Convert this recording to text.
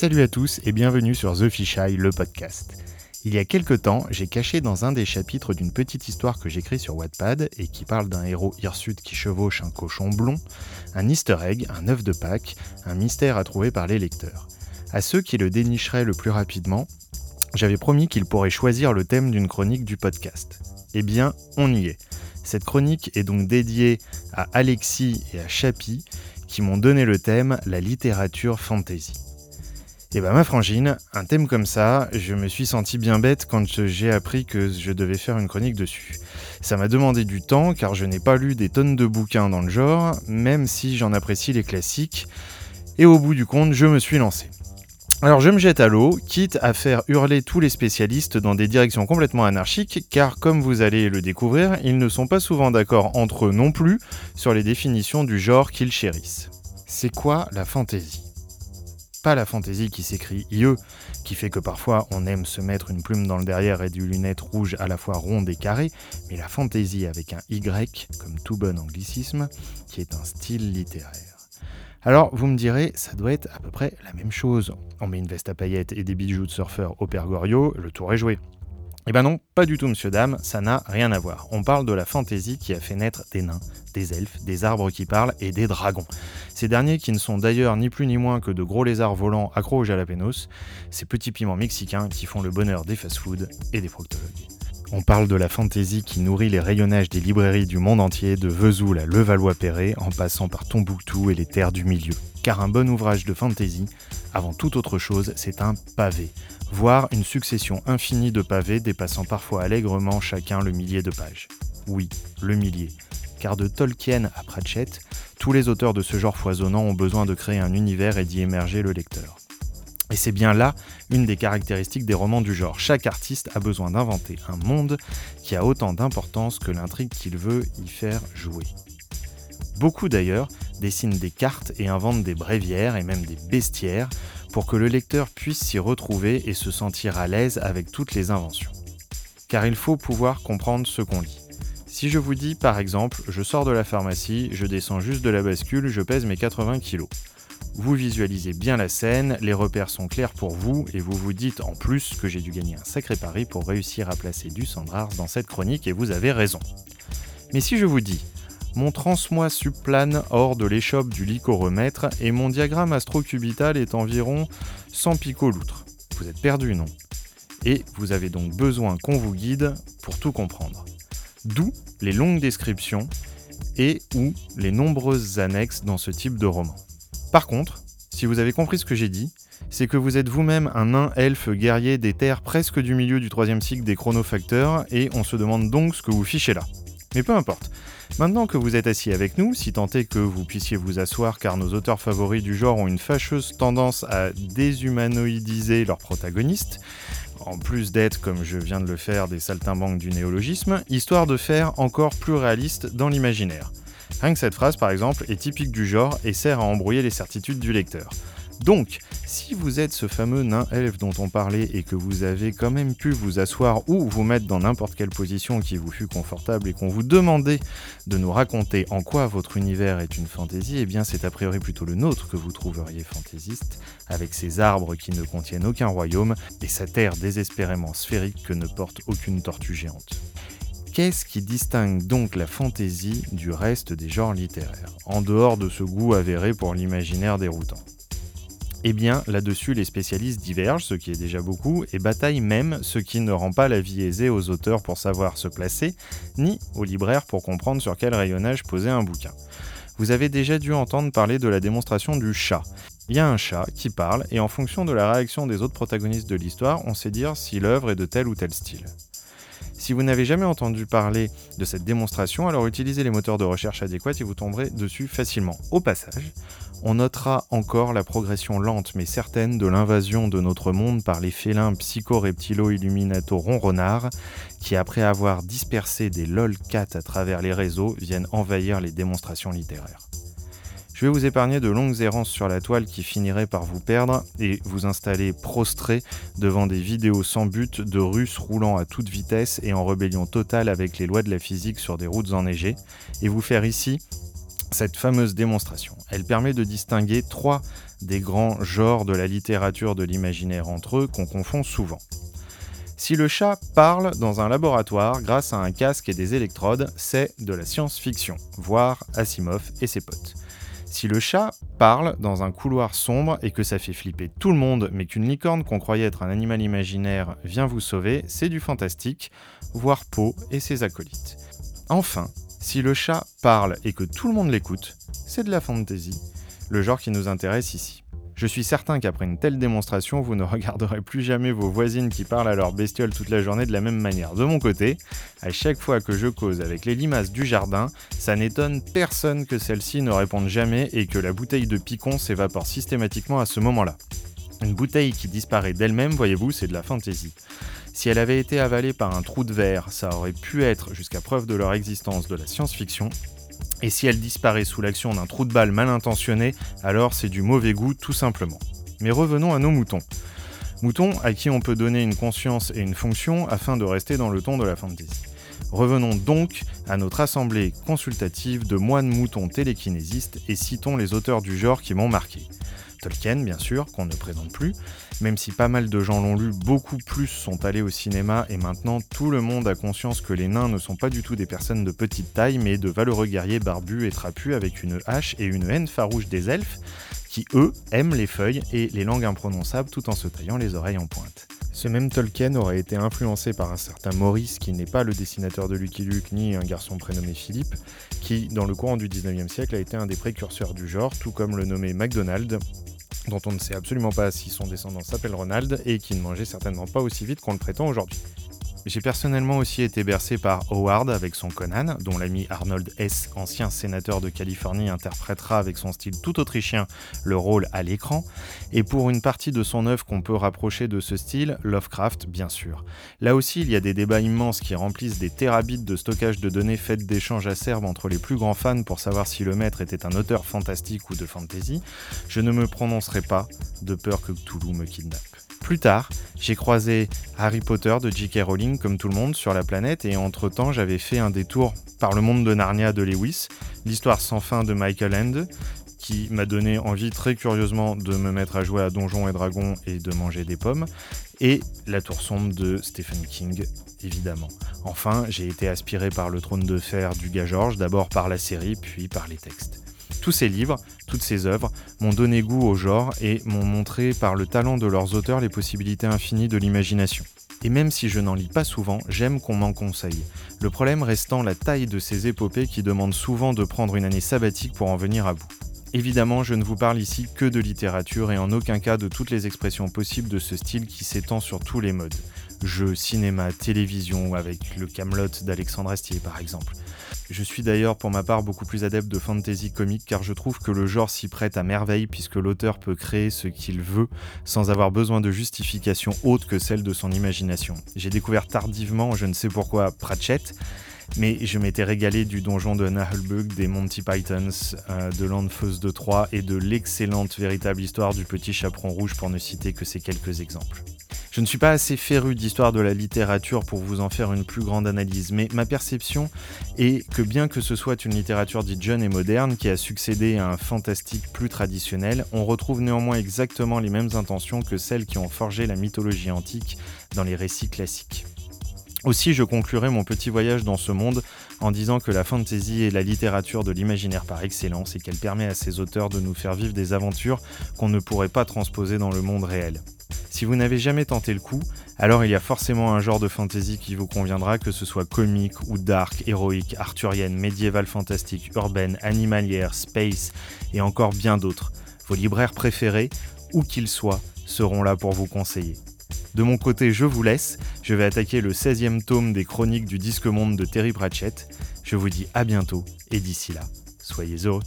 Salut à tous et bienvenue sur The Fisheye, le podcast. Il y a quelque temps, j'ai caché dans un des chapitres d'une petite histoire que j'écris sur Wattpad et qui parle d'un héros hirsute qui chevauche un cochon blond, un easter egg, un œuf de Pâques, un mystère à trouver par les lecteurs. À ceux qui le dénicheraient le plus rapidement, j'avais promis qu'ils pourraient choisir le thème d'une chronique du podcast. Eh bien, on y est. Cette chronique est donc dédiée à Alexis et à Chapi qui m'ont donné le thème la littérature fantasy. Et bah ma frangine, un thème comme ça, je me suis senti bien bête quand j'ai appris que je devais faire une chronique dessus. Ça m'a demandé du temps car je n'ai pas lu des tonnes de bouquins dans le genre, même si j'en apprécie les classiques. Et au bout du compte, je me suis lancé. Alors je me jette à l'eau, quitte à faire hurler tous les spécialistes dans des directions complètement anarchiques, car comme vous allez le découvrir, ils ne sont pas souvent d'accord entre eux non plus sur les définitions du genre qu'ils chérissent. C'est quoi la fantaisie? Pas la fantaisie qui s'écrit IE, qui fait que parfois on aime se mettre une plume dans le derrière et des lunettes rouges à la fois rondes et carrées, mais la fantaisie avec un Y, comme tout bon anglicisme, qui est un style littéraire. Alors vous me direz, ça doit être à peu près la même chose. On met une veste à paillettes et des bijoux de surfeur au Père Goriot, le tour est joué. Eh ben non, pas du tout, monsieur dame, ça n'a rien à voir. On parle de la fantaisie qui a fait naître des nains, des elfes, des arbres qui parlent et des dragons. Ces derniers qui ne sont d'ailleurs ni plus ni moins que de gros lézards volants accros au jalapenos, ces petits piments mexicains qui font le bonheur des fast-foods et des proctologues. On parle de la fantaisie qui nourrit les rayonnages des librairies du monde entier, de Vesoul à Levallois-Perret, en passant par Tombouctou et les terres du milieu. Car un bon ouvrage de fantaisie, avant toute autre chose, c'est un pavé, voire une succession infinie de pavés dépassant parfois allègrement chacun le millier de pages. Oui, le millier. Car de Tolkien à Pratchett, tous les auteurs de ce genre foisonnant ont besoin de créer un univers et d'y émerger le lecteur. Et c'est bien là une des caractéristiques des romans du genre. Chaque artiste a besoin d'inventer un monde qui a autant d'importance que l'intrigue qu'il veut y faire jouer. Beaucoup d'ailleurs dessinent des cartes et inventent des bréviaires et même des bestiaires pour que le lecteur puisse s'y retrouver et se sentir à l'aise avec toutes les inventions. Car il faut pouvoir comprendre ce qu'on lit. Si je vous dis par exemple, je sors de la pharmacie, je descends juste de la bascule, je pèse mes 80 kilos. Vous visualisez bien la scène, les repères sont clairs pour vous et vous vous dites en plus que j'ai dû gagner un sacré pari pour réussir à placer du Sandrars dans cette chronique et vous avez raison. Mais si je vous dis mon transmoi subplane hors de l'échoppe du lycoromètre et mon diagramme astrocubital est environ 100 picoloutres. Vous êtes perdu, non? Et vous avez donc besoin qu'on vous guide pour tout comprendre. D'où les longues descriptions et ou les nombreuses annexes dans ce type de roman. Par contre, si vous avez compris ce que j'ai dit, c'est que vous êtes vous-même un nain elfe guerrier des terres presque du milieu du troisième cycle des chronofacteurs et on se demande donc ce que vous fichez là. Mais peu importe. Maintenant que vous êtes assis avec nous, si tant est que vous puissiez vous asseoir car nos auteurs favoris du genre ont une fâcheuse tendance à déshumanoïdiser leurs protagonistes, en plus d'être, comme je viens de le faire, des saltimbanques du néologisme, histoire de faire encore plus réaliste dans l'imaginaire. Rien que cette phrase, par exemple, est typique du genre et sert à embrouiller les certitudes du lecteur. Donc, si vous êtes ce fameux nain elfe dont on parlait et que vous avez quand même pu vous asseoir ou vous mettre dans n'importe quelle position qui vous fut confortable et qu'on vous demandait de nous raconter en quoi votre univers est une fantaisie, eh bien c'est a priori plutôt le nôtre que vous trouveriez fantaisiste, avec ses arbres qui ne contiennent aucun royaume et sa terre désespérément sphérique que ne porte aucune tortue géante. Qu'est-ce qui distingue donc la fantaisie du reste des genres littéraires, en dehors de ce goût avéré pour l'imaginaire déroutant? Eh bien, là-dessus, les spécialistes divergent, ce qui est déjà beaucoup, et bataillent même, ce qui ne rend pas la vie aisée aux auteurs pour savoir se placer, ni aux libraires pour comprendre sur quel rayonnage poser un bouquin. Vous avez déjà dû entendre parler de la démonstration du chat. Il y a un chat qui parle, et en fonction de la réaction des autres protagonistes de l'histoire, on sait dire si l'œuvre est de tel ou tel style. Si vous n'avez jamais entendu parler de cette démonstration, alors utilisez les moteurs de recherche adéquats et vous tomberez dessus facilement. Au passage, on notera encore la progression lente mais certaine de l'invasion de notre monde par les félins psycho-reptilo-illuminato-ronronards qui, après avoir dispersé des lolcats à travers les réseaux, viennent envahir les démonstrations littéraires. Je vais vous épargner de longues errances sur la toile qui finiraient par vous perdre et vous installer prostré devant des vidéos sans but de Russes roulant à toute vitesse et en rébellion totale avec les lois de la physique sur des routes enneigées, et vous faire ici cette fameuse démonstration. Elle permet de distinguer trois des grands genres de la littérature de l'imaginaire entre eux qu'on confond souvent. Si le chat parle dans un laboratoire grâce à un casque et des électrodes, c'est de la science-fiction, voire Asimov et ses potes. Si le chat parle dans un couloir sombre et que ça fait flipper tout le monde, mais qu'une licorne qu'on croyait être un animal imaginaire vient vous sauver, c'est du fantastique, voire Poe et ses acolytes. Enfin, si le chat parle et que tout le monde l'écoute, c'est de la fantasy, le genre qui nous intéresse ici. Je suis certain qu'après une telle démonstration, vous ne regarderez plus jamais vos voisines qui parlent à leur bestiole toute la journée de la même manière. De mon côté, à chaque fois que je cause avec les limaces du jardin, ça n'étonne personne que celles-ci ne répondent jamais et que la bouteille de picon s'évapore systématiquement à ce moment-là. Une bouteille qui disparaît d'elle-même, voyez-vous, c'est de la fantaisie. Si elle avait été avalée par un trou de verre, ça aurait pu être, jusqu'à preuve de leur existence, de la science-fiction, et si elle disparaît sous l'action d'un trou de balle mal intentionné, alors c'est du mauvais goût tout simplement. Mais revenons à nos moutons. Moutons à qui on peut donner une conscience et une fonction afin de rester dans le ton de la fantasy. Revenons donc à notre assemblée consultative de moines moutons télékinésistes et citons les auteurs du genre qui m'ont marqué. Tolkien, bien sûr, qu'on ne présente plus, même si pas mal de gens l'ont lu, beaucoup plus sont allés au cinéma et maintenant tout le monde a conscience que les nains ne sont pas du tout des personnes de petite taille, mais de valeureux guerriers barbus et trapus avec une hache et une haine farouche des elfes, qui eux aiment les feuilles et les langues imprononçables tout en se taillant les oreilles en pointe. Ce même Tolkien aurait été influencé par un certain Maurice, qui n'est pas le dessinateur de Lucky Luke ni un garçon prénommé Philippe, qui, dans le courant du 19e siècle, a été un des précurseurs du genre, tout comme le nommé MacDonald, dont on ne sait absolument pas si son descendant s'appelle Ronald et qui ne mangeait certainement pas aussi vite qu'on le prétend aujourd'hui. J'ai personnellement aussi été bercé par Howard avec son Conan, dont l'ami Arnold S., ancien sénateur de Californie, interprétera avec son style tout autrichien le rôle à l'écran, et pour une partie de son œuvre qu'on peut rapprocher de ce style, Lovecraft bien sûr. Là aussi, il y a des débats immenses qui remplissent des terabits de stockage de données faites d'échanges acerbes entre les plus grands fans pour savoir si le maître était un auteur fantastique ou de fantasy. Je ne me prononcerai pas, de peur que Toulouse me kidnappe. Plus tard, j'ai croisé Harry Potter de J.K. Rowling comme tout le monde sur la planète et entre-temps j'avais fait un détour par le monde de Narnia de Lewis, l'histoire sans fin de Michael End, qui m'a donné envie très curieusement de me mettre à jouer à Donjons et Dragons et de manger des pommes, et La Tour Sombre de Stephen King, évidemment. Enfin, j'ai été aspiré par le trône de fer du gars George, d'abord par la série, puis par les textes. Tous ces livres, toutes ces œuvres, m'ont donné goût au genre et m'ont montré par le talent de leurs auteurs les possibilités infinies de l'imagination. Et même si je n'en lis pas souvent, j'aime qu'on m'en conseille. Le problème restant la taille de ces épopées qui demandent souvent de prendre une année sabbatique pour en venir à bout. Évidemment, je ne vous parle ici que de littérature et en aucun cas de toutes les expressions possibles de ce style qui s'étend sur tous les modes. Jeux, cinéma, télévision, avec le Camelot d'Alexandre Astier par exemple. Je suis d'ailleurs pour ma part beaucoup plus adepte de fantasy comique car je trouve que le genre s'y prête à merveille puisque l'auteur peut créer ce qu'il veut sans avoir besoin de justification autre que celle de son imagination. J'ai découvert tardivement, je ne sais pourquoi, Pratchett, mais je m'étais régalé du donjon de Nahelbug, des Monty Pythons, euh, de l'Anfeuse de Troyes et de l'excellente véritable histoire du petit chaperon rouge pour ne citer que ces quelques exemples. Je ne suis pas assez féru d'histoire de la littérature pour vous en faire une plus grande analyse, mais ma perception est que bien que ce soit une littérature dite jeune et moderne qui a succédé à un fantastique plus traditionnel, on retrouve néanmoins exactement les mêmes intentions que celles qui ont forgé la mythologie antique dans les récits classiques. Aussi, je conclurai mon petit voyage dans ce monde en disant que la fantasy est la littérature de l'imaginaire par excellence et qu'elle permet à ses auteurs de nous faire vivre des aventures qu'on ne pourrait pas transposer dans le monde réel. Si vous n'avez jamais tenté le coup, alors il y a forcément un genre de fantasy qui vous conviendra, que ce soit comique ou dark, héroïque, arthurienne, médiévale fantastique, urbaine, animalière, space et encore bien d'autres. Vos libraires préférés, où qu'ils soient, seront là pour vous conseiller. De mon côté, je vous laisse. Je vais attaquer le 16e tome des chroniques du Disque Monde de Terry Pratchett. Je vous dis à bientôt et d'ici là, soyez heureux.